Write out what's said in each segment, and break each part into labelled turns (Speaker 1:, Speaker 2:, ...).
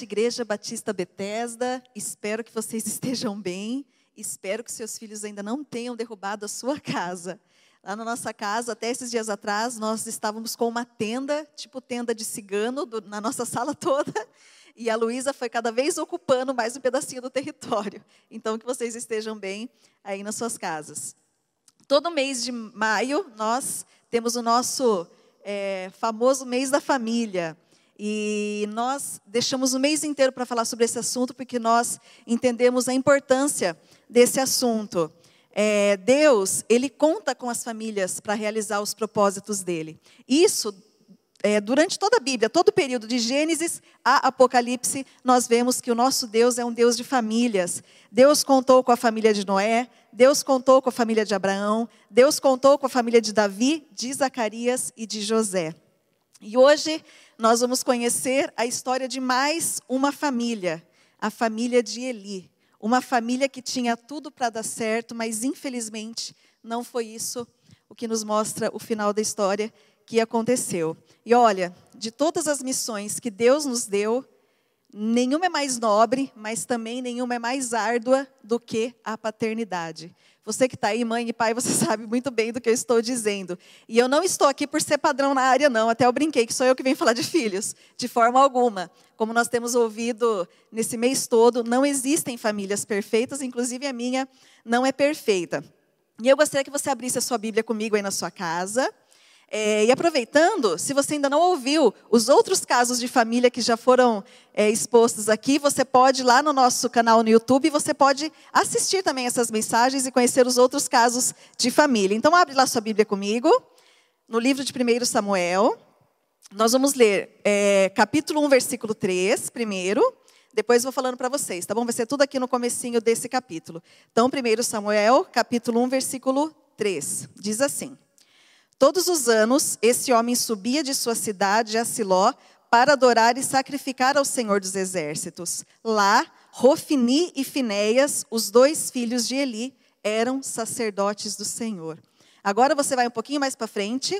Speaker 1: Noite, Igreja Batista Betesda. Espero que vocês estejam bem. Espero que seus filhos ainda não tenham derrubado a sua casa. Lá na nossa casa, até esses dias atrás, nós estávamos com uma tenda, tipo tenda de cigano, do, na nossa sala toda. E a Luísa foi cada vez ocupando mais um pedacinho do território. Então, que vocês estejam bem aí nas suas casas. Todo mês de maio, nós temos o nosso é, famoso mês da família. E nós deixamos o mês inteiro para falar sobre esse assunto, porque nós entendemos a importância desse assunto. É, Deus, Ele conta com as famílias para realizar os propósitos dele. Isso, é, durante toda a Bíblia, todo o período de Gênesis a Apocalipse, nós vemos que o nosso Deus é um Deus de famílias. Deus contou com a família de Noé, Deus contou com a família de Abraão, Deus contou com a família de Davi, de Zacarias e de José. E hoje nós vamos conhecer a história de mais uma família, a família de Eli. Uma família que tinha tudo para dar certo, mas infelizmente não foi isso o que nos mostra o final da história que aconteceu. E olha, de todas as missões que Deus nos deu, nenhuma é mais nobre, mas também nenhuma é mais árdua do que a paternidade. Você que está aí, mãe e pai, você sabe muito bem do que eu estou dizendo. E eu não estou aqui por ser padrão na área, não. Até eu brinquei que sou eu que venho falar de filhos, de forma alguma. Como nós temos ouvido nesse mês todo, não existem famílias perfeitas, inclusive a minha não é perfeita. E eu gostaria que você abrisse a sua Bíblia comigo aí na sua casa. É, e aproveitando, se você ainda não ouviu os outros casos de família que já foram é, expostos aqui, você pode lá no nosso canal no YouTube, você pode assistir também essas mensagens e conhecer os outros casos de família. Então, abre lá sua Bíblia comigo, no livro de 1 Samuel. Nós vamos ler é, capítulo 1, versículo 3, primeiro. Depois vou falando para vocês, tá bom? Vai ser tudo aqui no comecinho desse capítulo. Então, 1 Samuel, capítulo 1, versículo 3. Diz assim. Todos os anos, esse homem subia de sua cidade a Siló para adorar e sacrificar ao Senhor dos Exércitos. Lá, Rofini e Finéias, os dois filhos de Eli, eram sacerdotes do Senhor. Agora você vai um pouquinho mais para frente,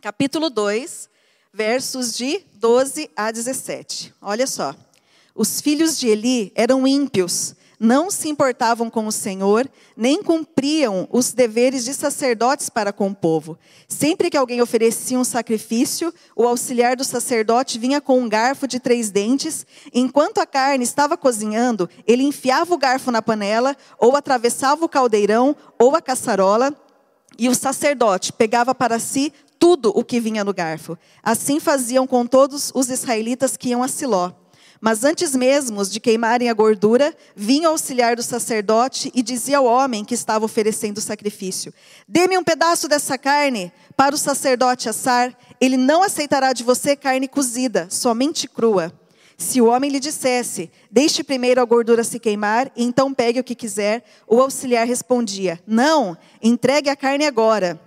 Speaker 1: capítulo 2, versos de 12 a 17. Olha só. Os filhos de Eli eram ímpios não se importavam com o Senhor, nem cumpriam os deveres de sacerdotes para com o povo. Sempre que alguém oferecia um sacrifício, o auxiliar do sacerdote vinha com um garfo de três dentes. Enquanto a carne estava cozinhando, ele enfiava o garfo na panela, ou atravessava o caldeirão, ou a caçarola, e o sacerdote pegava para si tudo o que vinha no garfo. Assim faziam com todos os israelitas que iam a Siló. Mas antes mesmo de queimarem a gordura, vinha o auxiliar do sacerdote e dizia ao homem que estava oferecendo o sacrifício: Dê-me um pedaço dessa carne para o sacerdote assar. Ele não aceitará de você carne cozida, somente crua. Se o homem lhe dissesse: Deixe primeiro a gordura se queimar, e então pegue o que quiser, o auxiliar respondia: Não, entregue a carne agora,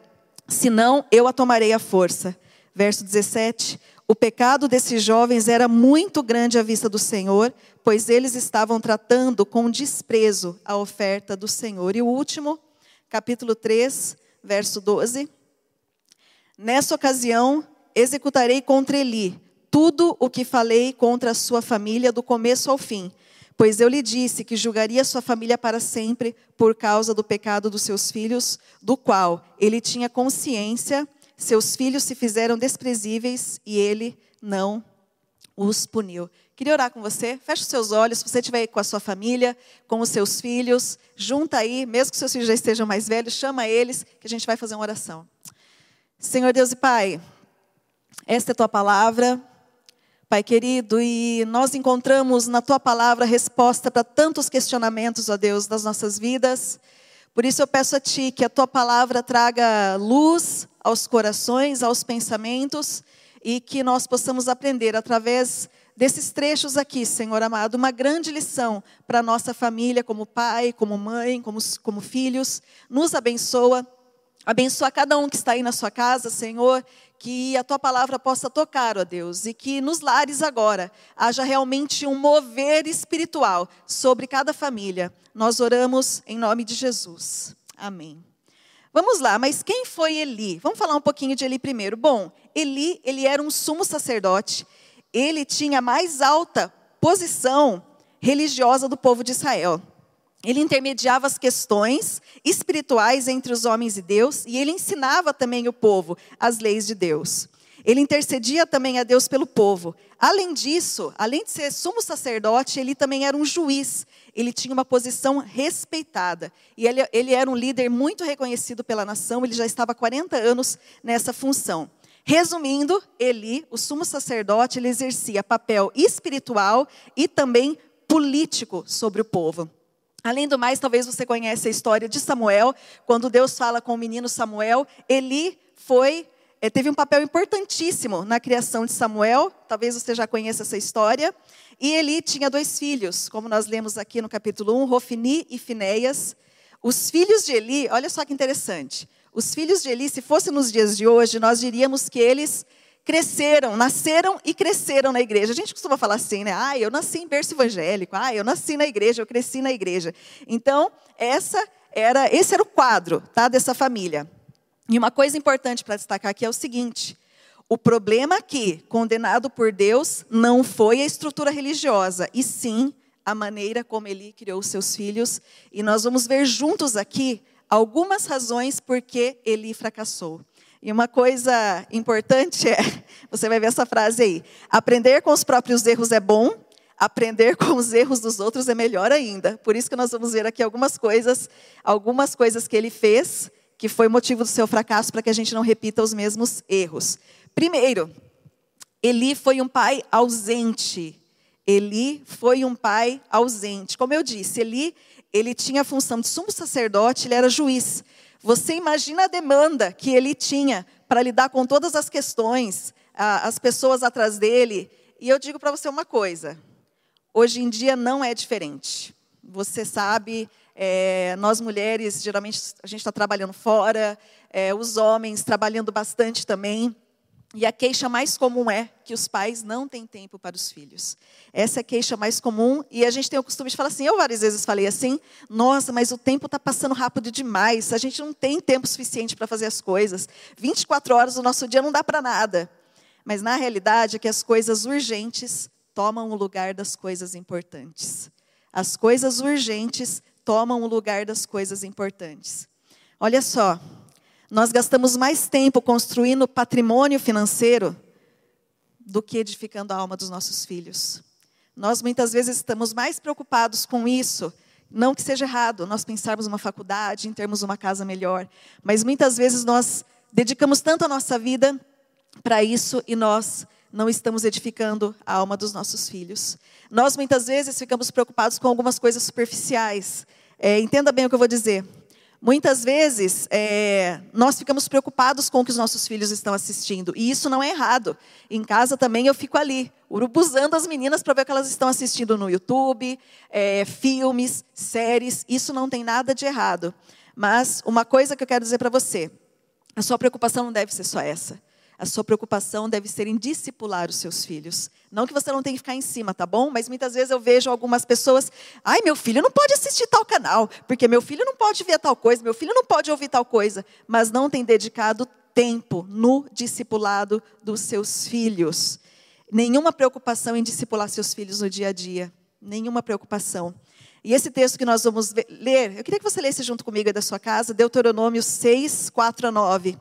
Speaker 1: senão eu a tomarei à força. Verso 17. O pecado desses jovens era muito grande à vista do Senhor, pois eles estavam tratando com desprezo a oferta do Senhor. E o último, capítulo 3, verso 12. Nessa ocasião, executarei contra Eli tudo o que falei contra a sua família do começo ao fim, pois eu lhe disse que julgaria sua família para sempre por causa do pecado dos seus filhos, do qual ele tinha consciência seus filhos se fizeram desprezíveis e ele não os puniu. Queria orar com você. Feche os seus olhos. Se você estiver com a sua família, com os seus filhos, junta aí, mesmo que seus filhos já estejam mais velhos, chama eles, que a gente vai fazer uma oração. Senhor Deus e Pai, esta é a tua palavra, Pai querido, e nós encontramos na tua palavra resposta para tantos questionamentos, ó Deus, das nossas vidas. Por isso eu peço a Ti que a Tua palavra traga luz aos corações, aos pensamentos, e que nós possamos aprender através desses trechos aqui, Senhor amado, uma grande lição para a nossa família, como pai, como mãe, como, como filhos. Nos abençoa. Abençoa cada um que está aí na sua casa, Senhor, que a tua palavra possa tocar, ó Deus, e que nos lares agora haja realmente um mover espiritual sobre cada família. Nós oramos em nome de Jesus. Amém. Vamos lá, mas quem foi Eli? Vamos falar um pouquinho de Eli primeiro. Bom, Eli, ele era um sumo sacerdote. ele tinha a mais alta posição religiosa do povo de Israel. Ele intermediava as questões espirituais entre os homens e Deus, e ele ensinava também o povo as leis de Deus. Ele intercedia também a Deus pelo povo. Além disso, além de ser sumo sacerdote, ele também era um juiz. Ele tinha uma posição respeitada. E ele, ele era um líder muito reconhecido pela nação, ele já estava há 40 anos nessa função. Resumindo, Eli, o sumo sacerdote, ele exercia papel espiritual e também político sobre o povo. Além do mais, talvez você conheça a história de Samuel, quando Deus fala com o menino Samuel, Eli foi teve um papel importantíssimo na criação de Samuel, talvez você já conheça essa história. E Eli tinha dois filhos, como nós lemos aqui no capítulo 1, Rofini e Finéias. Os filhos de Eli, olha só que interessante. Os filhos de Eli, se fosse nos dias de hoje, nós diríamos que eles cresceram, nasceram e cresceram na igreja. A gente costuma falar assim, né? Ah, eu nasci em berço evangélico. Ah, eu nasci na igreja, eu cresci na igreja. Então, essa era, esse era o quadro, tá, dessa família. E uma coisa importante para destacar aqui é o seguinte: o problema aqui, condenado por Deus, não foi a estrutura religiosa, e sim a maneira como ele criou seus filhos. E nós vamos ver juntos aqui algumas razões por que ele fracassou. E uma coisa importante é, você vai ver essa frase aí: aprender com os próprios erros é bom, aprender com os erros dos outros é melhor ainda. Por isso que nós vamos ver aqui algumas coisas, algumas coisas que ele fez que foi motivo do seu fracasso para que a gente não repita os mesmos erros. Primeiro, Eli foi um pai ausente. Eli foi um pai ausente. Como eu disse, Eli, ele tinha a função de sumo sacerdote, ele era juiz. Você imagina a demanda que ele tinha para lidar com todas as questões, as pessoas atrás dele. E eu digo para você uma coisa: hoje em dia não é diferente. Você sabe, é, nós mulheres, geralmente, a gente está trabalhando fora, é, os homens trabalhando bastante também. E a queixa mais comum é que os pais não têm tempo para os filhos. Essa é a queixa mais comum. E a gente tem o costume de falar assim, eu várias vezes falei assim, nossa, mas o tempo está passando rápido demais, a gente não tem tempo suficiente para fazer as coisas. 24 horas do nosso dia não dá para nada. Mas na realidade é que as coisas urgentes tomam o lugar das coisas importantes. As coisas urgentes tomam o lugar das coisas importantes. Olha só, nós gastamos mais tempo construindo patrimônio financeiro do que edificando a alma dos nossos filhos. Nós muitas vezes estamos mais preocupados com isso. Não que seja errado nós pensarmos uma faculdade, em termos uma casa melhor, mas muitas vezes nós dedicamos tanto a nossa vida para isso e nós não estamos edificando a alma dos nossos filhos. Nós muitas vezes ficamos preocupados com algumas coisas superficiais, é, entenda bem o que eu vou dizer. Muitas vezes é, nós ficamos preocupados com o que os nossos filhos estão assistindo, e isso não é errado. Em casa também eu fico ali, urubuzando as meninas para ver o que elas estão assistindo no YouTube, é, filmes, séries, isso não tem nada de errado. Mas uma coisa que eu quero dizer para você: a sua preocupação não deve ser só essa. A sua preocupação deve ser em discipular os seus filhos. Não que você não tenha que ficar em cima, tá bom? Mas muitas vezes eu vejo algumas pessoas, ai, meu filho não pode assistir tal canal, porque meu filho não pode ver tal coisa, meu filho não pode ouvir tal coisa, mas não tem dedicado tempo no discipulado dos seus filhos. Nenhuma preocupação em discipular seus filhos no dia a dia. Nenhuma preocupação. E esse texto que nós vamos ler, eu queria que você lesse junto comigo aí da sua casa, Deuteronômio 6, 4 a 9.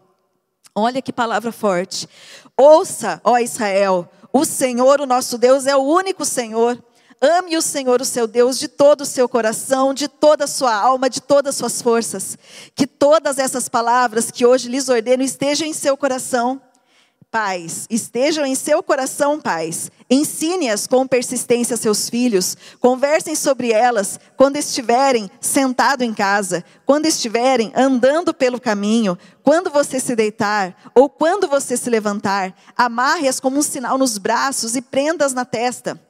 Speaker 1: Olha que palavra forte. Ouça, ó Israel, o Senhor, o nosso Deus, é o único Senhor. Ame o Senhor, o seu Deus, de todo o seu coração, de toda a sua alma, de todas as suas forças. Que todas essas palavras que hoje lhes ordeno estejam em seu coração Pais, estejam em seu coração, pais. Ensine-as com persistência a seus filhos. Conversem sobre elas quando estiverem sentado em casa, quando estiverem andando pelo caminho, quando você se deitar ou quando você se levantar. Amarre-as como um sinal nos braços e prenda-as na testa.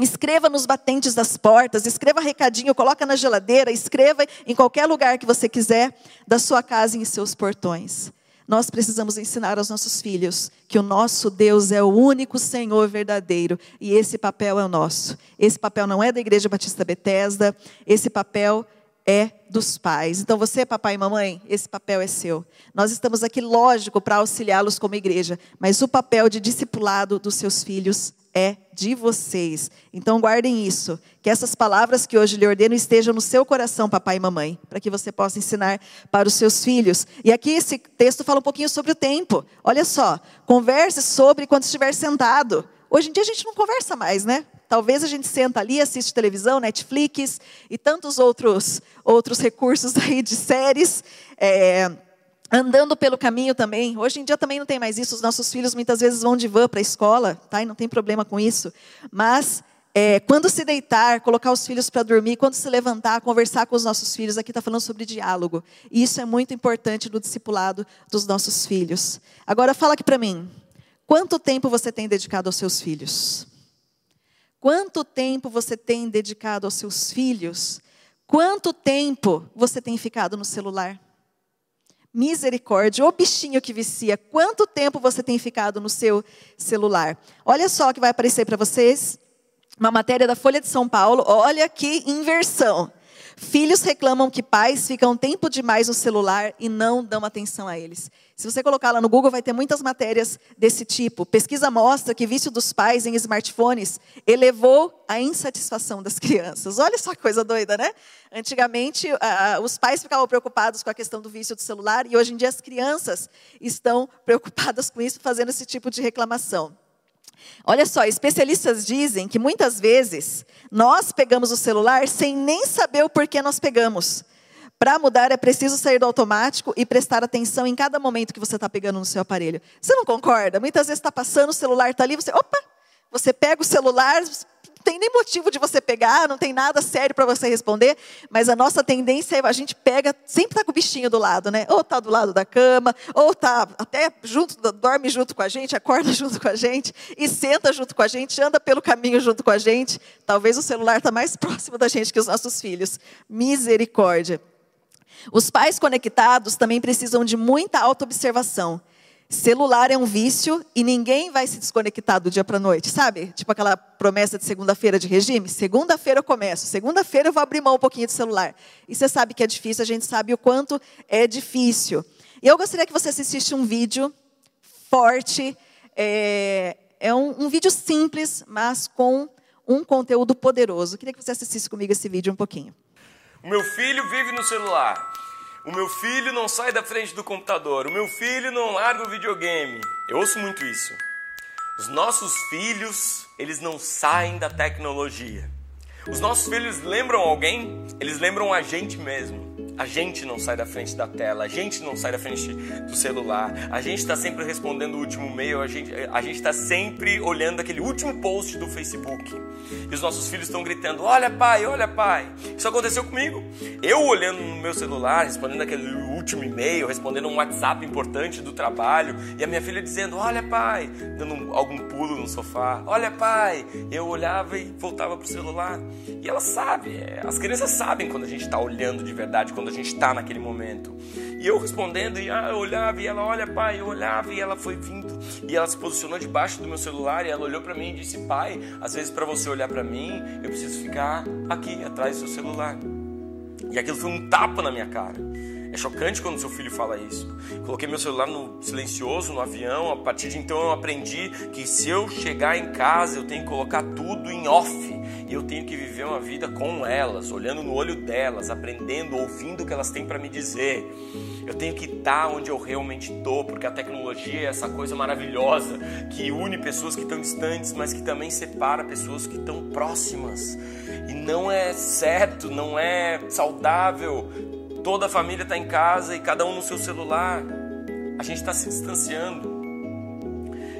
Speaker 1: Escreva nos batentes das portas, escreva recadinho, coloca na geladeira, escreva em qualquer lugar que você quiser da sua casa e em seus portões. Nós precisamos ensinar aos nossos filhos que o nosso Deus é o único Senhor verdadeiro e esse papel é o nosso. Esse papel não é da Igreja Batista Betesda, esse papel é dos pais. Então você, papai e mamãe, esse papel é seu. Nós estamos aqui, lógico, para auxiliá-los como igreja, mas o papel de discipulado dos seus filhos é de vocês. Então guardem isso, que essas palavras que hoje lhe ordeno estejam no seu coração, papai e mamãe, para que você possa ensinar para os seus filhos. E aqui esse texto fala um pouquinho sobre o tempo. Olha só, converse sobre quando estiver sentado. Hoje em dia a gente não conversa mais, né? Talvez a gente senta ali, assiste televisão, Netflix e tantos outros, outros recursos aí de séries. É, andando pelo caminho também. Hoje em dia também não tem mais isso. Os nossos filhos muitas vezes vão de van para a escola, tá? E não tem problema com isso. Mas é, quando se deitar, colocar os filhos para dormir, quando se levantar, conversar com os nossos filhos, aqui está falando sobre diálogo. E isso é muito importante no discipulado dos nossos filhos. Agora fala aqui para mim. Quanto tempo você tem dedicado aos seus filhos? Quanto tempo você tem dedicado aos seus filhos? Quanto tempo você tem ficado no celular? Misericórdia, o bichinho que vicia, quanto tempo você tem ficado no seu celular? Olha só que vai aparecer para vocês, uma matéria da Folha de São Paulo, olha que inversão. Filhos reclamam que pais ficam tempo demais no celular e não dão atenção a eles. Se você colocar lá no Google, vai ter muitas matérias desse tipo. Pesquisa mostra que vício dos pais em smartphones elevou a insatisfação das crianças. Olha só coisa doida, né? Antigamente, os pais ficavam preocupados com a questão do vício do celular e hoje em dia as crianças estão preocupadas com isso, fazendo esse tipo de reclamação. Olha só, especialistas dizem que muitas vezes nós pegamos o celular sem nem saber o porquê nós pegamos. Para mudar é preciso sair do automático e prestar atenção em cada momento que você está pegando no seu aparelho. Você não concorda? Muitas vezes está passando, o celular está ali, você, opa, você pega o celular, tem nem motivo de você pegar, não tem nada sério para você responder, mas a nossa tendência é a gente pega, sempre está com o bichinho do lado, né? Ou está do lado da cama, ou está até junto, dorme junto com a gente, acorda junto com a gente, e senta junto com a gente, anda pelo caminho junto com a gente. Talvez o celular está mais próximo da gente que os nossos filhos. Misericórdia. Os pais conectados também precisam de muita autoobservação. Celular é um vício e ninguém vai se desconectar do dia para a noite, sabe? Tipo aquela promessa de segunda-feira de regime. Segunda-feira eu começo, segunda-feira eu vou abrir mão um pouquinho do celular. E você sabe que é difícil, a gente sabe o quanto é difícil. E eu gostaria que você assistisse um vídeo forte. É, é um, um vídeo simples, mas com um conteúdo poderoso. Eu queria que você assistisse comigo esse vídeo um pouquinho.
Speaker 2: O meu filho vive no celular. O meu filho não sai da frente do computador. O meu filho não larga o videogame. Eu ouço muito isso. Os nossos filhos, eles não saem da tecnologia. Os nossos filhos lembram alguém? Eles lembram a gente mesmo. A gente não sai da frente da tela, a gente não sai da frente do celular, a gente está sempre respondendo o último e-mail, a gente está sempre olhando aquele último post do Facebook. E os nossos filhos estão gritando: Olha, pai, olha, pai. Isso aconteceu comigo. Eu olhando no meu celular, respondendo aquele último e-mail, respondendo um WhatsApp importante do trabalho, e a minha filha dizendo: Olha, pai, dando algum pulo no sofá: Olha, pai. Eu olhava e voltava para o celular. E ela sabe, é, as crianças sabem quando a gente está olhando de verdade, quando a gente está naquele momento. E eu respondendo, e ah, eu olhava, e ela, olha, pai, eu olhava, e ela foi vindo, e ela se posicionou debaixo do meu celular, e ela olhou para mim e disse, pai, às vezes para você olhar para mim, eu preciso ficar aqui, atrás do seu celular. E aquilo foi um tapa na minha cara. É chocante quando seu filho fala isso. Coloquei meu celular no silencioso, no avião. A partir de então eu aprendi que se eu chegar em casa, eu tenho que colocar tudo em off. E eu tenho que viver uma vida com elas, olhando no olho delas, aprendendo, ouvindo o que elas têm para me dizer. Eu tenho que estar onde eu realmente estou, porque a tecnologia é essa coisa maravilhosa que une pessoas que estão distantes, mas que também separa pessoas que estão próximas. E não é certo, não é saudável toda a família está em casa e cada um no seu celular. A gente está se distanciando.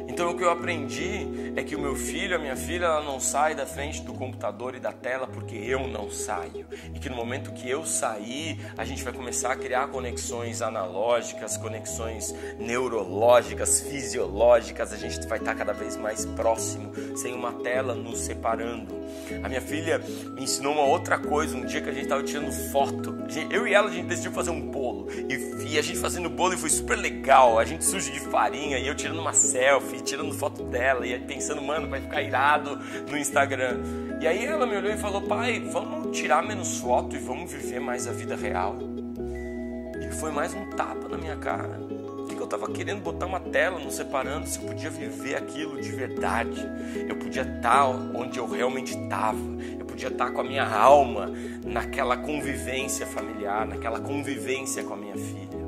Speaker 2: Então o que eu aprendi é que o meu filho, a minha filha, ela não sai da frente do computador e da tela porque eu não saio. E que no momento que eu sair, a gente vai começar a criar conexões analógicas, conexões neurológicas, fisiológicas, a gente vai estar cada vez mais próximo, sem uma tela nos separando. A minha filha me ensinou uma outra coisa um dia que a gente estava tirando foto. Eu e ela a gente decidiu fazer um bolo. E, a gente fazendo bolo e foi super legal. A gente sujo de farinha e eu tirando uma selfie tirando foto dela e pensando, mano, vai ficar irado no Instagram. E aí ela me olhou e falou, pai, vamos tirar menos foto e vamos viver mais a vida real. E foi mais um tapa na minha cara. Estava querendo botar uma tela nos separando, se eu podia viver aquilo de verdade. Eu podia estar onde eu realmente estava. Eu podia estar com a minha alma naquela convivência familiar, naquela convivência com a minha filha.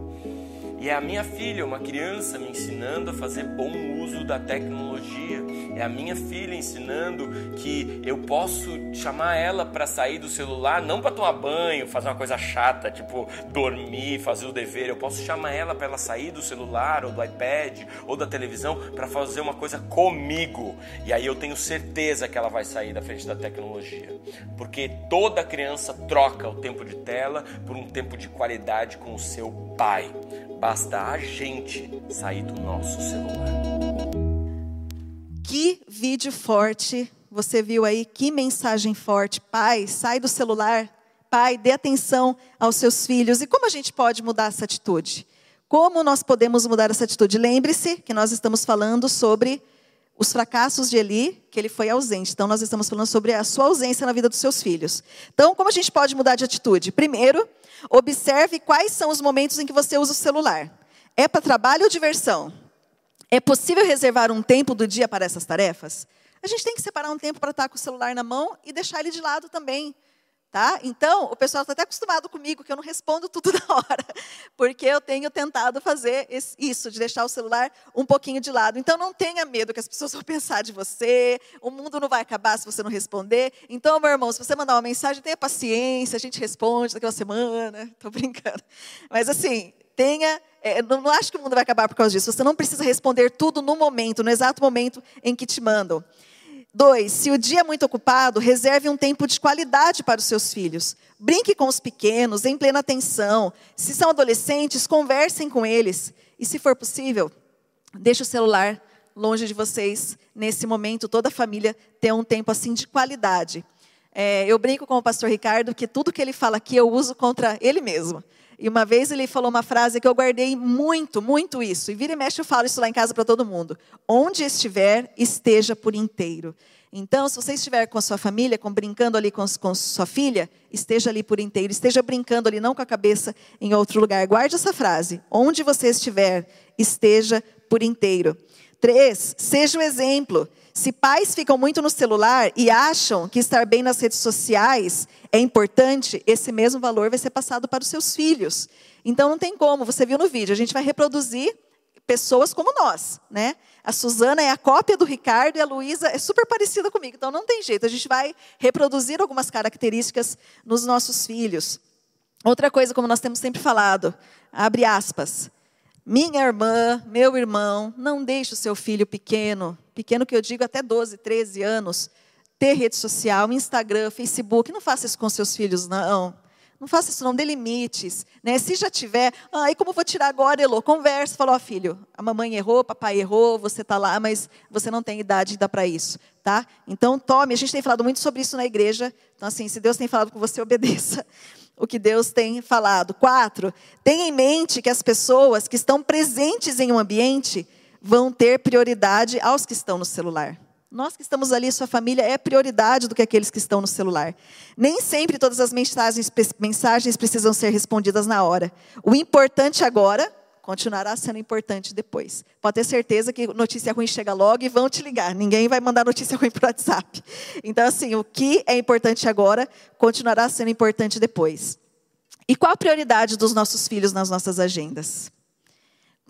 Speaker 2: E é a minha filha, uma criança, me ensinando a fazer bom uso da tecnologia. É a minha filha ensinando que eu posso chamar ela para sair do celular, não para tomar banho, fazer uma coisa chata, tipo dormir, fazer o dever. Eu posso chamar ela para ela sair do celular ou do iPad ou da televisão para fazer uma coisa comigo. E aí eu tenho certeza que ela vai sair da frente da tecnologia. Porque toda criança troca o tempo de tela por um tempo de qualidade com o seu pai. Basta a gente sair do nosso celular.
Speaker 1: Que vídeo forte você viu aí, que mensagem forte. Pai, sai do celular. Pai, dê atenção aos seus filhos. E como a gente pode mudar essa atitude? Como nós podemos mudar essa atitude? Lembre-se que nós estamos falando sobre os fracassos de Eli, que ele foi ausente. Então, nós estamos falando sobre a sua ausência na vida dos seus filhos. Então, como a gente pode mudar de atitude? Primeiro, observe quais são os momentos em que você usa o celular. É para trabalho ou diversão? É possível reservar um tempo do dia para essas tarefas? A gente tem que separar um tempo para estar com o celular na mão e deixar ele de lado também. Tá? Então, o pessoal está até acostumado comigo que eu não respondo tudo na hora, porque eu tenho tentado fazer isso, de deixar o celular um pouquinho de lado. Então, não tenha medo que as pessoas vão pensar de você, o mundo não vai acabar se você não responder. Então, meu irmão, se você mandar uma mensagem, tenha paciência, a gente responde daqui a uma semana. Estou brincando. Mas, assim, tenha. É, não, não acho que o mundo vai acabar por causa disso. Você não precisa responder tudo no momento, no exato momento em que te mandam. Dois, se o dia é muito ocupado, reserve um tempo de qualidade para os seus filhos. Brinque com os pequenos, em plena atenção. Se são adolescentes, conversem com eles. E, se for possível, deixe o celular longe de vocês nesse momento. Toda a família ter um tempo assim de qualidade. É, eu brinco com o pastor Ricardo que tudo que ele fala aqui eu uso contra ele mesmo. E uma vez ele falou uma frase que eu guardei muito, muito isso. E vira e mexe eu falo isso lá em casa para todo mundo. Onde estiver, esteja por inteiro. Então, se você estiver com a sua família, com, brincando ali com, com sua filha, esteja ali por inteiro. Esteja brincando ali, não com a cabeça em outro lugar. Guarde essa frase. Onde você estiver, esteja por inteiro. Três, seja o exemplo. Se pais ficam muito no celular e acham que estar bem nas redes sociais é importante, esse mesmo valor vai ser passado para os seus filhos. Então não tem como, você viu no vídeo, a gente vai reproduzir pessoas como nós, né? A Suzana é a cópia do Ricardo e a Luísa é super parecida comigo, então não tem jeito, a gente vai reproduzir algumas características nos nossos filhos. Outra coisa, como nós temos sempre falado, abre aspas, minha irmã, meu irmão, não deixe o seu filho pequeno, pequeno que eu digo até 12, 13 anos, ter rede social, Instagram, Facebook. Não faça isso com seus filhos, não. Não faça isso, não dê limites. Né? Se já tiver, ah, como eu vou tirar agora, Elô? Conversa, fala, ó, filho, a mamãe errou, papai errou, você está lá, mas você não tem idade ainda para isso. Tá? Então, tome, a gente tem falado muito sobre isso na igreja. Então, assim, se Deus tem falado com você, obedeça o que Deus tem falado. Quatro, tenha em mente que as pessoas que estão presentes em um ambiente vão ter prioridade aos que estão no celular. Nós que estamos ali, sua família é prioridade do que aqueles que estão no celular. Nem sempre todas as mensagens, mensagens precisam ser respondidas na hora. O importante agora continuará sendo importante depois. Pode ter certeza que notícia ruim chega logo e vão te ligar. Ninguém vai mandar notícia ruim por WhatsApp. Então, assim, o que é importante agora continuará sendo importante depois. E qual a prioridade dos nossos filhos nas nossas agendas?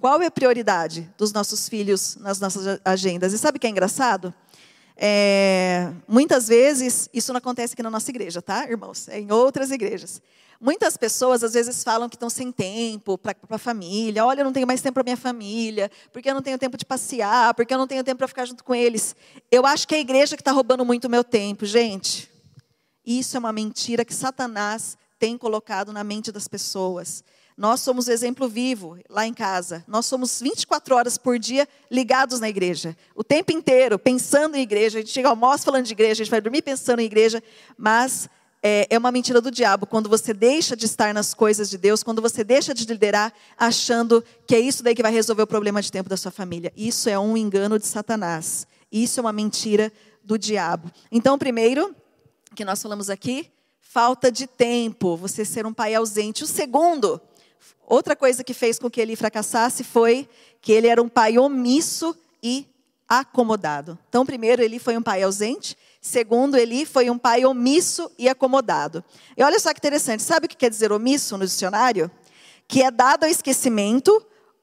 Speaker 1: Qual é a prioridade dos nossos filhos nas nossas agendas? E sabe o que é engraçado? É, muitas vezes, isso não acontece aqui na nossa igreja, tá, irmãos? É em outras igrejas. Muitas pessoas às vezes falam que estão sem tempo para a família. Olha, eu não tenho mais tempo para minha família, porque eu não tenho tempo de passear, porque eu não tenho tempo para ficar junto com eles. Eu acho que é a igreja que está roubando muito o meu tempo, gente. Isso é uma mentira que Satanás tem colocado na mente das pessoas. Nós somos exemplo vivo lá em casa. Nós somos 24 horas por dia ligados na igreja. O tempo inteiro pensando em igreja. A gente chega ao almoço falando de igreja, a gente vai dormir pensando em igreja. Mas é, é, uma mentira do diabo quando você deixa de estar nas coisas de Deus, quando você deixa de liderar achando que é isso daí que vai resolver o problema de tempo da sua família. Isso é um engano de Satanás. Isso é uma mentira do diabo. Então, primeiro, que nós falamos aqui, falta de tempo, você ser um pai ausente. O segundo, outra coisa que fez com que ele fracassasse foi que ele era um pai omisso e acomodado. Então, primeiro, ele foi um pai ausente. Segundo, ele foi um pai omisso e acomodado. E olha só que interessante, sabe o que quer dizer omisso no dicionário? Que é dado ao esquecimento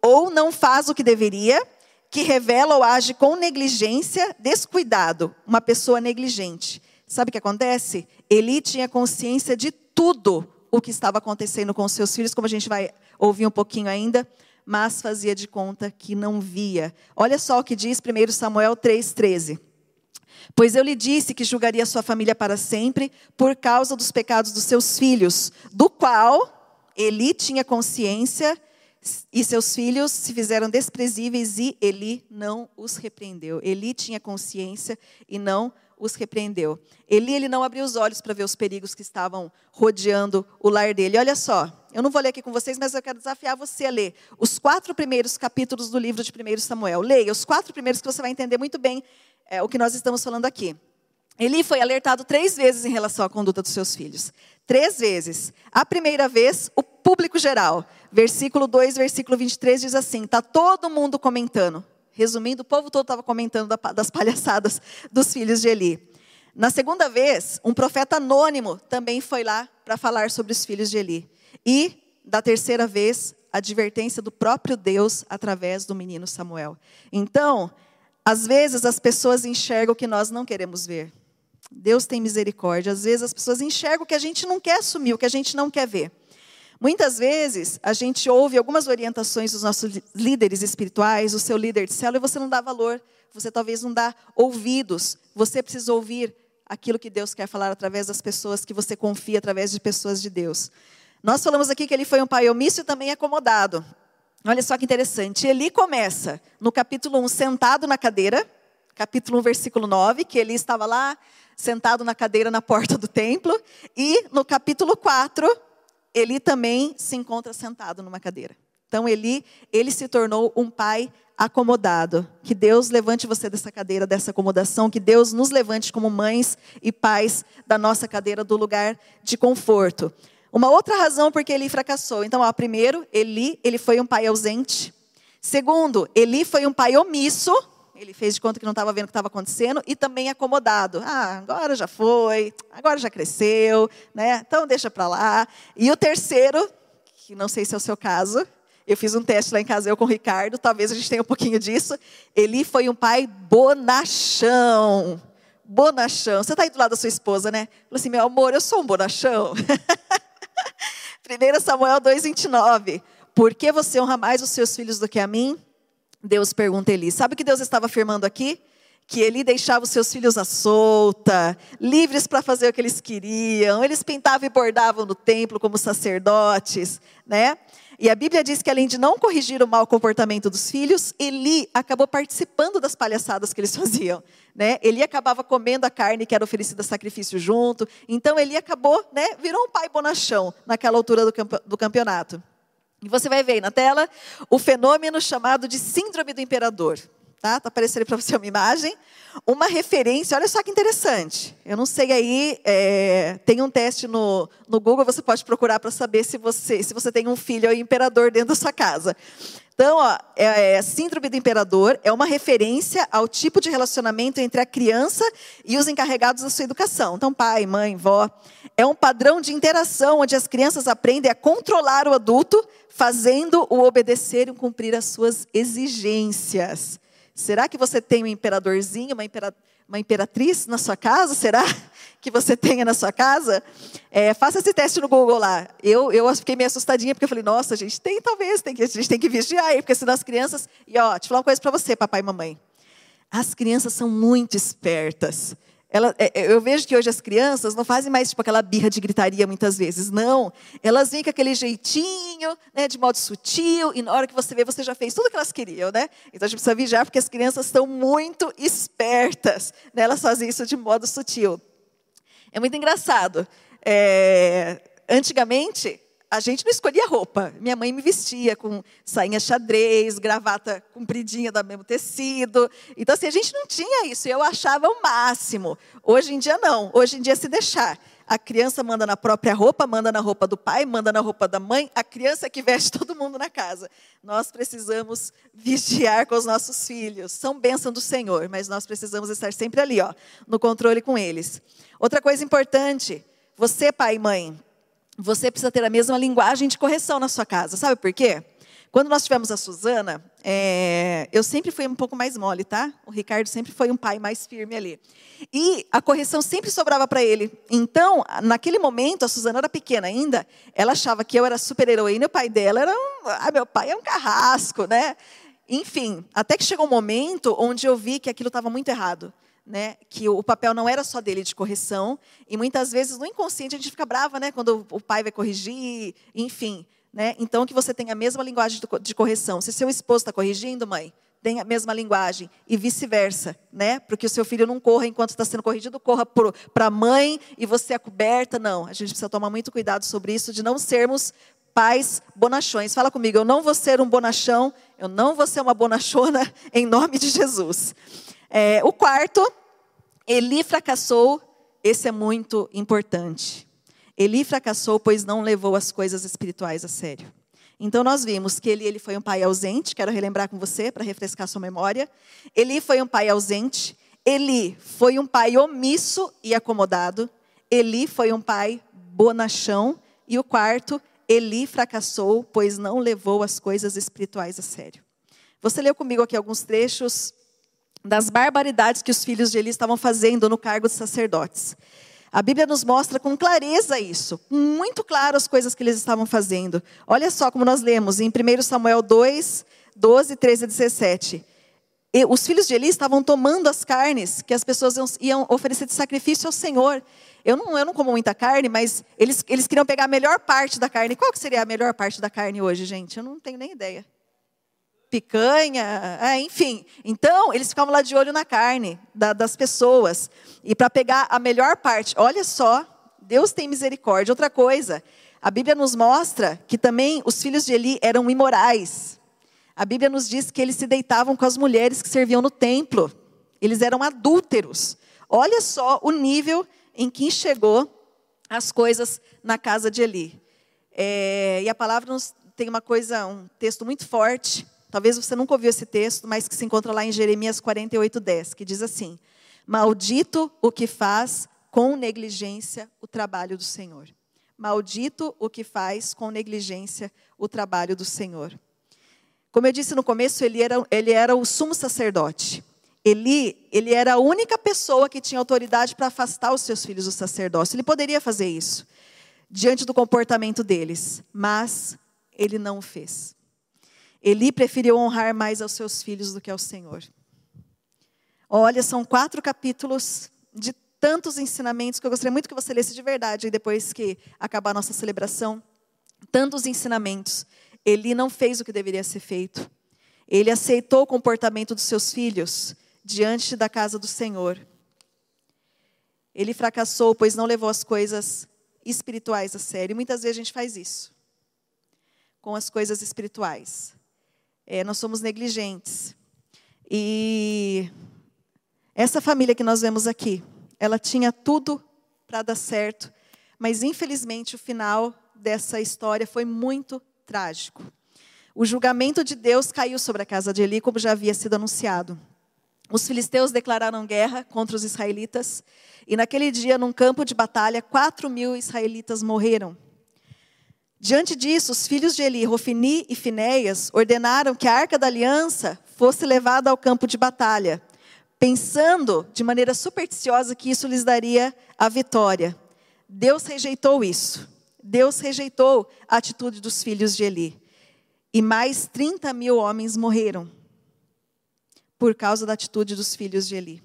Speaker 1: ou não faz o que deveria, que revela ou age com negligência, descuidado, uma pessoa negligente. Sabe o que acontece? Eli tinha consciência de tudo o que estava acontecendo com seus filhos, como a gente vai ouvir um pouquinho ainda, mas fazia de conta que não via. Olha só o que diz 1 Samuel 3,13. Pois eu lhe disse que julgaria sua família para sempre por causa dos pecados dos seus filhos, do qual Eli tinha consciência e seus filhos se fizeram desprezíveis e Eli não os repreendeu. Eli tinha consciência e não os repreendeu. Eli ele não abriu os olhos para ver os perigos que estavam rodeando o lar dele. Olha só, eu não vou ler aqui com vocês, mas eu quero desafiar você a ler os quatro primeiros capítulos do livro de 1 Samuel. Leia os quatro primeiros que você vai entender muito bem é, o que nós estamos falando aqui. Eli foi alertado três vezes em relação à conduta dos seus filhos. Três vezes. A primeira vez, o público geral. Versículo 2, versículo 23 diz assim: está todo mundo comentando. Resumindo, o povo todo estava comentando das palhaçadas dos filhos de Eli. Na segunda vez, um profeta anônimo também foi lá para falar sobre os filhos de Eli. E, da terceira vez, a advertência do próprio Deus através do menino Samuel. Então, às vezes as pessoas enxergam o que nós não queremos ver. Deus tem misericórdia. Às vezes as pessoas enxergam o que a gente não quer assumir, o que a gente não quer ver. Muitas vezes a gente ouve algumas orientações dos nossos líderes espirituais, o seu líder de célula, e você não dá valor, você talvez não dá ouvidos. Você precisa ouvir aquilo que Deus quer falar através das pessoas que você confia, através de pessoas de Deus. Nós falamos aqui que ele foi um pai omisso e também acomodado. Olha só que interessante. Eli começa no capítulo 1, sentado na cadeira, capítulo 1, versículo 9, que ele estava lá, sentado na cadeira na porta do templo, e no capítulo 4, Eli também se encontra sentado numa cadeira. Então, Eli, ele se tornou um pai acomodado. Que Deus levante você dessa cadeira, dessa acomodação, que Deus nos levante como mães e pais da nossa cadeira do lugar de conforto. Uma outra razão porque Eli fracassou. Então, ó, primeiro, Eli, ele foi um pai ausente. Segundo, Eli foi um pai omisso. Ele fez de conta que não estava vendo o que estava acontecendo e também acomodado. Ah, agora já foi, agora já cresceu, né? Então deixa para lá. E o terceiro, que não sei se é o seu caso, eu fiz um teste lá em casa eu com o Ricardo, talvez a gente tenha um pouquinho disso. Eli foi um pai bonachão. Bonachão. Você está aí do lado da sua esposa, né? Falou assim, meu amor, eu sou um bonachão. 1 Samuel 2,29. Por que você honra mais os seus filhos do que a mim? Deus pergunta a Eli. Sabe o que Deus estava afirmando aqui? Que Eli deixava os seus filhos à solta, livres para fazer o que eles queriam. Eles pintavam e bordavam no templo como sacerdotes, né? E a Bíblia diz que além de não corrigir o mau comportamento dos filhos, Eli acabou participando das palhaçadas que eles faziam. Né? Eli acabava comendo a carne que era oferecida a sacrifício junto. Então Eli acabou, né, virou um pai bonachão naquela altura do, camp do campeonato. E você vai ver aí na tela o fenômeno chamado de síndrome do imperador. Tá? Está aparecendo para você uma imagem. Uma referência, olha só que interessante. Eu não sei aí, é, tem um teste no, no Google, você pode procurar para saber se você, se você tem um filho ou imperador dentro da sua casa. Então, ó, é, é, síndrome do imperador é uma referência ao tipo de relacionamento entre a criança e os encarregados da sua educação. Então, pai, mãe, vó. É um padrão de interação onde as crianças aprendem a controlar o adulto, fazendo-o obedecer e cumprir as suas exigências. Será que você tem um imperadorzinho, uma, impera, uma imperatriz na sua casa? Será que você tenha na sua casa? É, faça esse teste no Google lá. Eu, eu fiquei meio assustadinha, porque eu falei, nossa, a gente tem, talvez, tem que, a gente tem que vigiar aí, porque senão as crianças. E ó, te falar uma coisa para você, papai e mamãe. As crianças são muito espertas. Ela, é, é, eu vejo que hoje as crianças não fazem mais tipo aquela birra de gritaria muitas vezes, não. Elas vêm com aquele jeitinho, né, de modo sutil, e na hora que você vê, você já fez tudo o que elas queriam, né? Então a gente precisa vigiar, porque as crianças estão muito espertas, né? elas fazem isso de modo sutil. É muito engraçado. É, antigamente, a gente não escolhia roupa. Minha mãe me vestia com sainha xadrez, gravata compridinha do mesmo tecido. Então, assim, a gente não tinha isso. Eu achava o máximo. Hoje em dia, não. Hoje em dia, se deixar. A criança manda na própria roupa, manda na roupa do pai, manda na roupa da mãe. A criança é que veste todo mundo na casa. Nós precisamos vigiar com os nossos filhos. São bênção do Senhor, mas nós precisamos estar sempre ali, ó, no controle com eles. Outra coisa importante, você, pai e mãe, você precisa ter a mesma linguagem de correção na sua casa. Sabe por quê? Quando nós tivemos a Suzana, é, eu sempre fui um pouco mais mole, tá? O Ricardo sempre foi um pai mais firme ali. E a correção sempre sobrava para ele. Então, naquele momento, a Suzana era pequena ainda, ela achava que eu era super heroína e o pai dela era um. Ah, meu pai é um carrasco, né? Enfim, até que chegou um momento onde eu vi que aquilo estava muito errado né, que o papel não era só dele de correção, e muitas vezes no inconsciente a gente fica brava, né, quando o pai vai corrigir, enfim, né? Então que você tenha a mesma linguagem de correção. Se seu esposo está corrigindo, mãe, tenha a mesma linguagem e vice-versa, né? Porque o seu filho não corra enquanto está sendo corrigido, corra para a mãe e você é coberta, não. A gente precisa tomar muito cuidado sobre isso de não sermos pais bonachões. Fala comigo, eu não vou ser um bonachão, eu não vou ser uma bonachona em nome de Jesus. É, o quarto Eli fracassou, esse é muito importante. Eli fracassou, pois não levou as coisas espirituais a sério. Então nós vimos que Eli, ele foi um pai ausente, quero relembrar com você para refrescar sua memória. Eli foi um pai ausente, Eli foi um pai omisso e acomodado, Eli foi um pai bonachão e o quarto, Eli fracassou, pois não levou as coisas espirituais a sério. Você leu comigo aqui alguns trechos das barbaridades que os filhos de Eli estavam fazendo no cargo de sacerdotes. A Bíblia nos mostra com clareza isso, muito claro as coisas que eles estavam fazendo. Olha só como nós lemos em 1 Samuel 2, 12, 13 e 17. E os filhos de Eli estavam tomando as carnes que as pessoas iam oferecer de sacrifício ao Senhor. Eu não, eu não como muita carne, mas eles, eles queriam pegar a melhor parte da carne. Qual que seria a melhor parte da carne hoje, gente? Eu não tenho nem ideia picanha, é, enfim. Então, eles ficavam lá de olho na carne da, das pessoas. E para pegar a melhor parte, olha só, Deus tem misericórdia. Outra coisa, a Bíblia nos mostra que também os filhos de Eli eram imorais. A Bíblia nos diz que eles se deitavam com as mulheres que serviam no templo. Eles eram adúlteros. Olha só o nível em que chegou as coisas na casa de Eli. É, e a palavra nos tem uma coisa, um texto muito forte Talvez você nunca ouviu esse texto, mas que se encontra lá em Jeremias 48, 10, que diz assim: Maldito o que faz com negligência o trabalho do Senhor. Maldito o que faz com negligência o trabalho do Senhor. Como eu disse no começo, ele era, ele era o sumo sacerdote. Ele era a única pessoa que tinha autoridade para afastar os seus filhos do sacerdócio. Ele poderia fazer isso diante do comportamento deles, mas ele não o fez. Eli preferiu honrar mais aos seus filhos do que ao Senhor. Olha, são quatro capítulos de tantos ensinamentos que eu gostaria muito que você lesse de verdade depois que acabar a nossa celebração. Tantos ensinamentos. Eli não fez o que deveria ser feito. Ele aceitou o comportamento dos seus filhos diante da casa do Senhor. Ele fracassou, pois não levou as coisas espirituais a sério. E muitas vezes a gente faz isso com as coisas espirituais é, nós somos negligentes. E essa família que nós vemos aqui, ela tinha tudo para dar certo, mas infelizmente o final dessa história foi muito trágico. O julgamento de Deus caiu sobre a casa de Eli, como já havia sido anunciado. Os filisteus declararam guerra contra os israelitas, e naquele dia, num campo de batalha, quatro mil israelitas morreram. Diante disso, os filhos de Eli, Rofini e Finéias, ordenaram que a arca da aliança fosse levada ao campo de batalha, pensando de maneira supersticiosa que isso lhes daria a vitória. Deus rejeitou isso. Deus rejeitou a atitude dos filhos de Eli. E mais 30 mil homens morreram por causa da atitude dos filhos de Eli.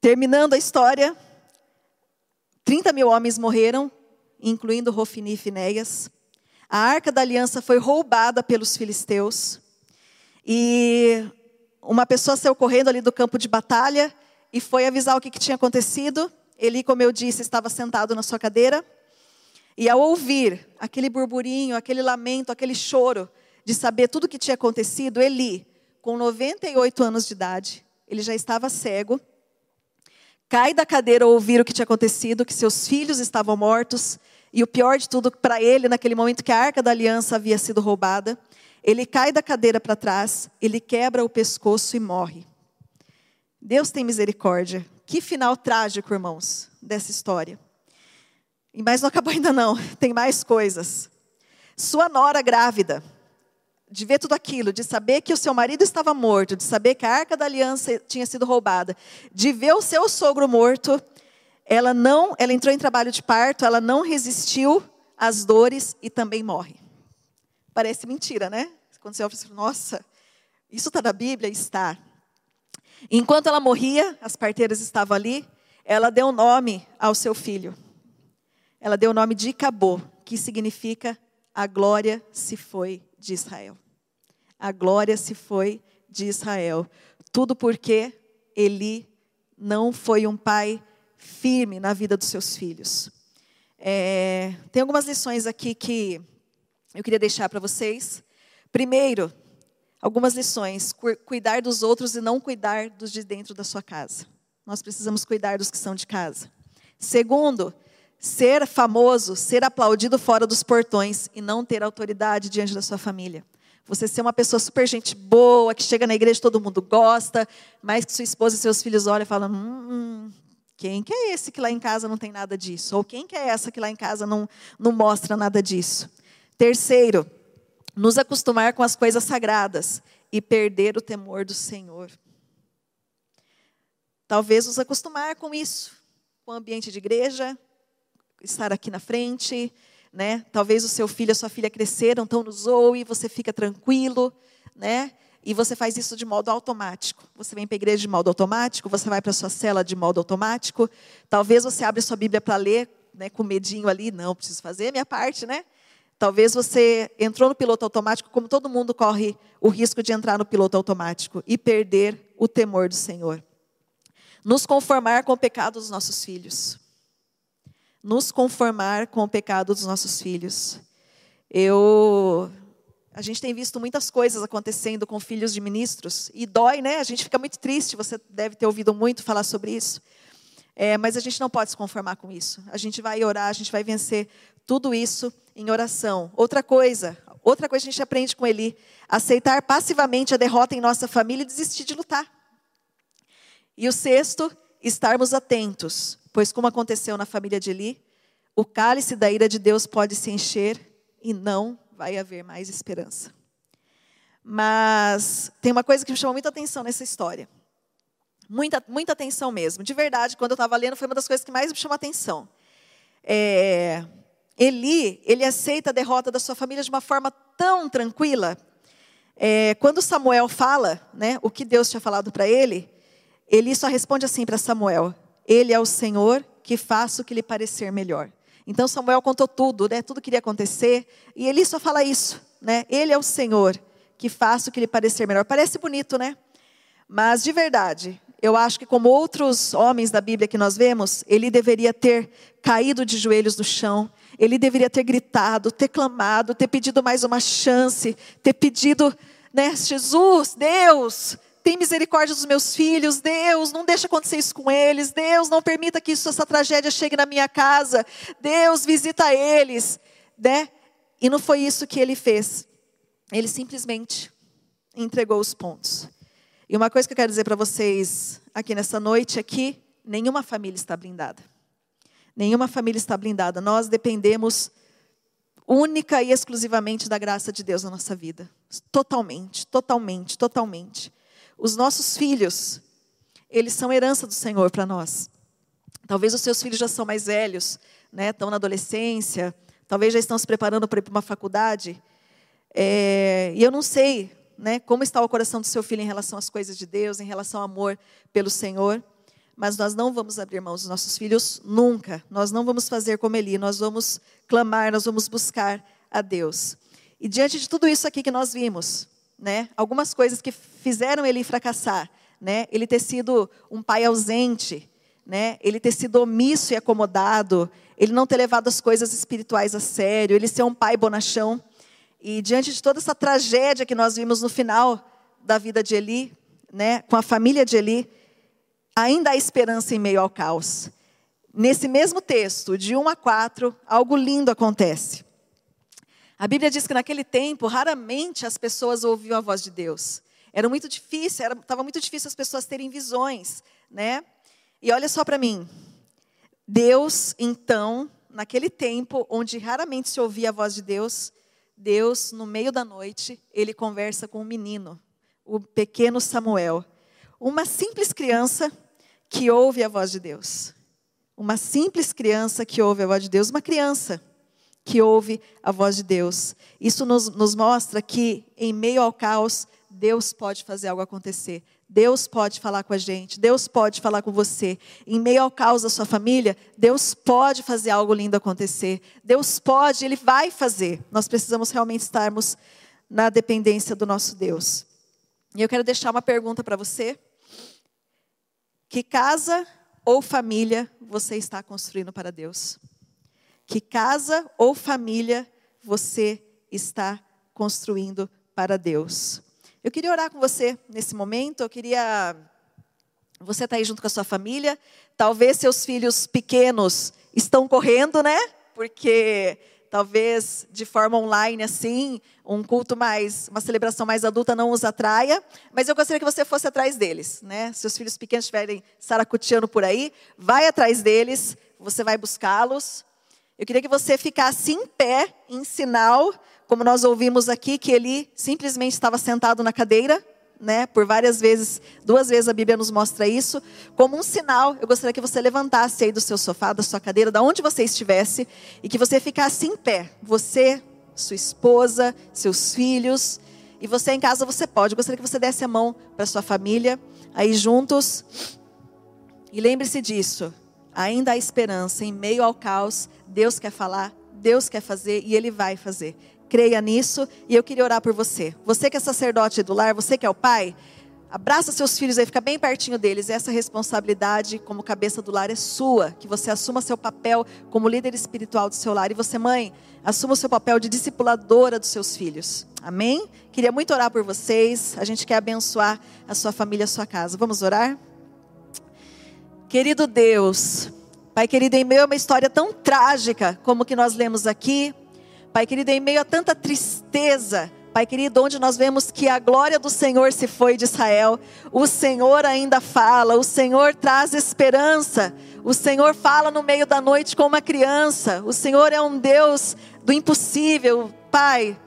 Speaker 1: Terminando a história, 30 mil homens morreram incluindo Rofini e Finéias. A arca da aliança foi roubada pelos filisteus. E uma pessoa saiu correndo ali do campo de batalha e foi avisar o que, que tinha acontecido. Ele, como eu disse, estava sentado na sua cadeira. E ao ouvir aquele burburinho, aquele lamento, aquele choro, de saber tudo o que tinha acontecido, Eli, com 98 anos de idade, ele já estava cego, cai da cadeira ao ouvir o que tinha acontecido, que seus filhos estavam mortos, e o pior de tudo para ele, naquele momento que a arca da aliança havia sido roubada, ele cai da cadeira para trás, ele quebra o pescoço e morre. Deus tem misericórdia. Que final trágico, irmãos, dessa história. Mas não acabou ainda não, tem mais coisas. Sua nora grávida, de ver tudo aquilo, de saber que o seu marido estava morto, de saber que a arca da aliança tinha sido roubada, de ver o seu sogro morto, ela não, ela entrou em trabalho de parto, ela não resistiu às dores e também morre. Parece mentira, né? Quando você olha e nossa, isso está na Bíblia? Está. Enquanto ela morria, as parteiras estavam ali, ela deu nome ao seu filho. Ela deu o nome de Cabô, que significa a glória se foi de Israel. A glória se foi de Israel. Tudo porque Eli não foi um pai firme na vida dos seus filhos. É, tem algumas lições aqui que eu queria deixar para vocês. Primeiro, algumas lições. Cuidar dos outros e não cuidar dos de dentro da sua casa. Nós precisamos cuidar dos que são de casa. Segundo, ser famoso, ser aplaudido fora dos portões e não ter autoridade diante da sua família. Você ser uma pessoa super gente boa, que chega na igreja todo mundo gosta, mas que sua esposa e seus filhos olham e falam: hum, hum, quem que é esse que lá em casa não tem nada disso? Ou quem que é essa que lá em casa não, não mostra nada disso? Terceiro, nos acostumar com as coisas sagradas e perder o temor do Senhor. Talvez nos acostumar com isso, com o ambiente de igreja, estar aqui na frente, né? Talvez o seu filho, a sua filha cresceram, estão no zoe, você fica tranquilo, né? E você faz isso de modo automático. Você vem para a igreja de modo automático, você vai para a sua cela de modo automático. Talvez você abra sua Bíblia para ler, né, com medinho ali, não, preciso fazer minha parte, né? Talvez você entrou no piloto automático, como todo mundo corre o risco de entrar no piloto automático e perder o temor do Senhor. Nos conformar com o pecado dos nossos filhos nos conformar com o pecado dos nossos filhos. Eu a gente tem visto muitas coisas acontecendo com filhos de ministros e dói, né? A gente fica muito triste. Você deve ter ouvido muito falar sobre isso. É, mas a gente não pode se conformar com isso. A gente vai orar, a gente vai vencer tudo isso em oração. Outra coisa, outra coisa que a gente aprende com Eli: aceitar passivamente a derrota em nossa família e desistir de lutar. E o sexto, estarmos atentos Pois, como aconteceu na família de Eli, o cálice da ira de Deus pode se encher e não vai haver mais esperança. Mas tem uma coisa que me chamou muita atenção nessa história. Muita, muita atenção mesmo. De verdade, quando eu estava lendo, foi uma das coisas que mais me chamou atenção. É, Eli, ele aceita a derrota da sua família de uma forma tão tranquila. É, quando Samuel fala né, o que Deus tinha falado para ele, Eli só responde assim para Samuel: ele é o Senhor que faça o que lhe parecer melhor. Então Samuel contou tudo, né? Tudo que iria acontecer, e ele só fala isso, né? Ele é o Senhor que faça o que lhe parecer melhor. Parece bonito, né? Mas de verdade, eu acho que como outros homens da Bíblia que nós vemos, ele deveria ter caído de joelhos no chão, ele deveria ter gritado, ter clamado, ter pedido mais uma chance, ter pedido, né, Jesus, Deus, tem misericórdia dos meus filhos, Deus, não deixa acontecer isso com eles, Deus, não permita que isso, essa tragédia chegue na minha casa, Deus, visita eles, né? E não foi isso que ele fez, ele simplesmente entregou os pontos. E uma coisa que eu quero dizer para vocês aqui nessa noite é que nenhuma família está blindada. Nenhuma família está blindada. Nós dependemos única e exclusivamente da graça de Deus na nossa vida. Totalmente, totalmente, totalmente. Os nossos filhos, eles são herança do Senhor para nós. Talvez os seus filhos já são mais velhos, né? estão na adolescência, talvez já estão se preparando para ir para uma faculdade. É, e eu não sei né, como está o coração do seu filho em relação às coisas de Deus, em relação ao amor pelo Senhor. Mas nós não vamos abrir mão dos nossos filhos nunca. Nós não vamos fazer como Eli, nós vamos clamar, nós vamos buscar a Deus. E diante de tudo isso aqui que nós vimos, né? Algumas coisas que fizeram ele fracassar, né? Ele ter sido um pai ausente, né? Ele ter sido omisso e acomodado, ele não ter levado as coisas espirituais a sério, ele ser um pai bonachão. E diante de toda essa tragédia que nós vimos no final da vida de Eli, né, com a família de Eli, ainda há esperança em meio ao caos. Nesse mesmo texto, de 1 a 4, algo lindo acontece. A Bíblia diz que naquele tempo, raramente as pessoas ouviam a voz de Deus. Era muito difícil, estava muito difícil as pessoas terem visões, né? E olha só para mim. Deus, então, naquele tempo onde raramente se ouvia a voz de Deus, Deus, no meio da noite, ele conversa com um menino, o pequeno Samuel, uma simples criança que ouve a voz de Deus. Uma simples criança que ouve a voz de Deus, uma criança que ouve a voz de Deus. Isso nos, nos mostra que, em meio ao caos, Deus pode fazer algo acontecer. Deus pode falar com a gente, Deus pode falar com você. Em meio ao caos da sua família, Deus pode fazer algo lindo acontecer. Deus pode, Ele vai fazer. Nós precisamos realmente estarmos na dependência do nosso Deus. E eu quero deixar uma pergunta para você. Que casa ou família você está construindo para Deus? Que casa ou família você está construindo para Deus? Eu queria orar com você nesse momento. Eu queria. Você está aí junto com a sua família. Talvez seus filhos pequenos estão correndo, né? Porque talvez de forma online assim, um culto mais, uma celebração mais adulta não os atraia, mas eu gostaria que você fosse atrás deles, né? Se os filhos pequenos estiverem saracuteando por aí, vai atrás deles, você vai buscá-los. Eu queria que você ficasse em pé, em sinal como nós ouvimos aqui, que ele simplesmente estava sentado na cadeira, né, por várias vezes, duas vezes a Bíblia nos mostra isso, como um sinal. Eu gostaria que você levantasse aí do seu sofá, da sua cadeira, da onde você estivesse, e que você ficasse em pé. Você, sua esposa, seus filhos, e você em casa você pode. Eu gostaria que você desse a mão para sua família, aí juntos. E lembre-se disso. Ainda há esperança em meio ao caos. Deus quer falar, Deus quer fazer e Ele vai fazer creia nisso e eu queria orar por você. Você que é sacerdote do lar, você que é o pai, abraça seus filhos aí, fica bem pertinho deles. Essa responsabilidade como cabeça do lar é sua, que você assuma seu papel como líder espiritual do seu lar. E você, mãe, assuma o seu papel de discipuladora dos seus filhos. Amém? Queria muito orar por vocês. A gente quer abençoar a sua família, a sua casa. Vamos orar? Querido Deus, Pai querido, em meio a uma história tão trágica como que nós lemos aqui, Pai querido, em meio a tanta tristeza, Pai querido, onde nós vemos que a glória do Senhor se foi de Israel, o Senhor ainda fala, o Senhor traz esperança, o Senhor fala no meio da noite com uma criança, o Senhor é um Deus do impossível, Pai.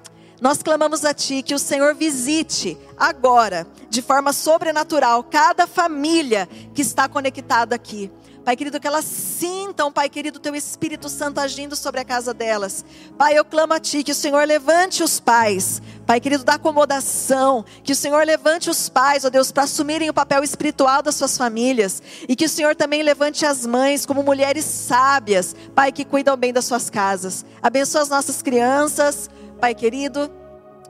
Speaker 1: Nós clamamos a Ti que o Senhor visite agora, de forma sobrenatural, cada família que está conectada aqui. Pai querido, que elas sintam, Pai querido, teu Espírito Santo agindo sobre a casa delas. Pai, eu clamo a Ti que o Senhor levante os pais, Pai querido, da acomodação, que o Senhor levante os pais, ó Deus, para assumirem o papel espiritual das suas famílias, e que o Senhor também levante as mães como mulheres sábias, Pai, que cuidam bem das suas casas. Abençoa as nossas crianças, Pai querido,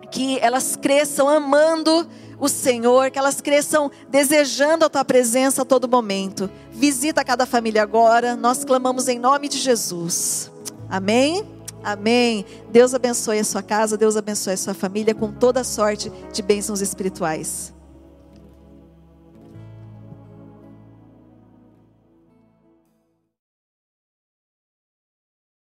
Speaker 1: que elas cresçam amando o Senhor, que elas cresçam desejando a tua presença a todo momento. Visita cada família agora, nós clamamos em nome de Jesus. Amém? Amém. Deus abençoe a sua casa, Deus abençoe a sua família com toda sorte de bênçãos espirituais.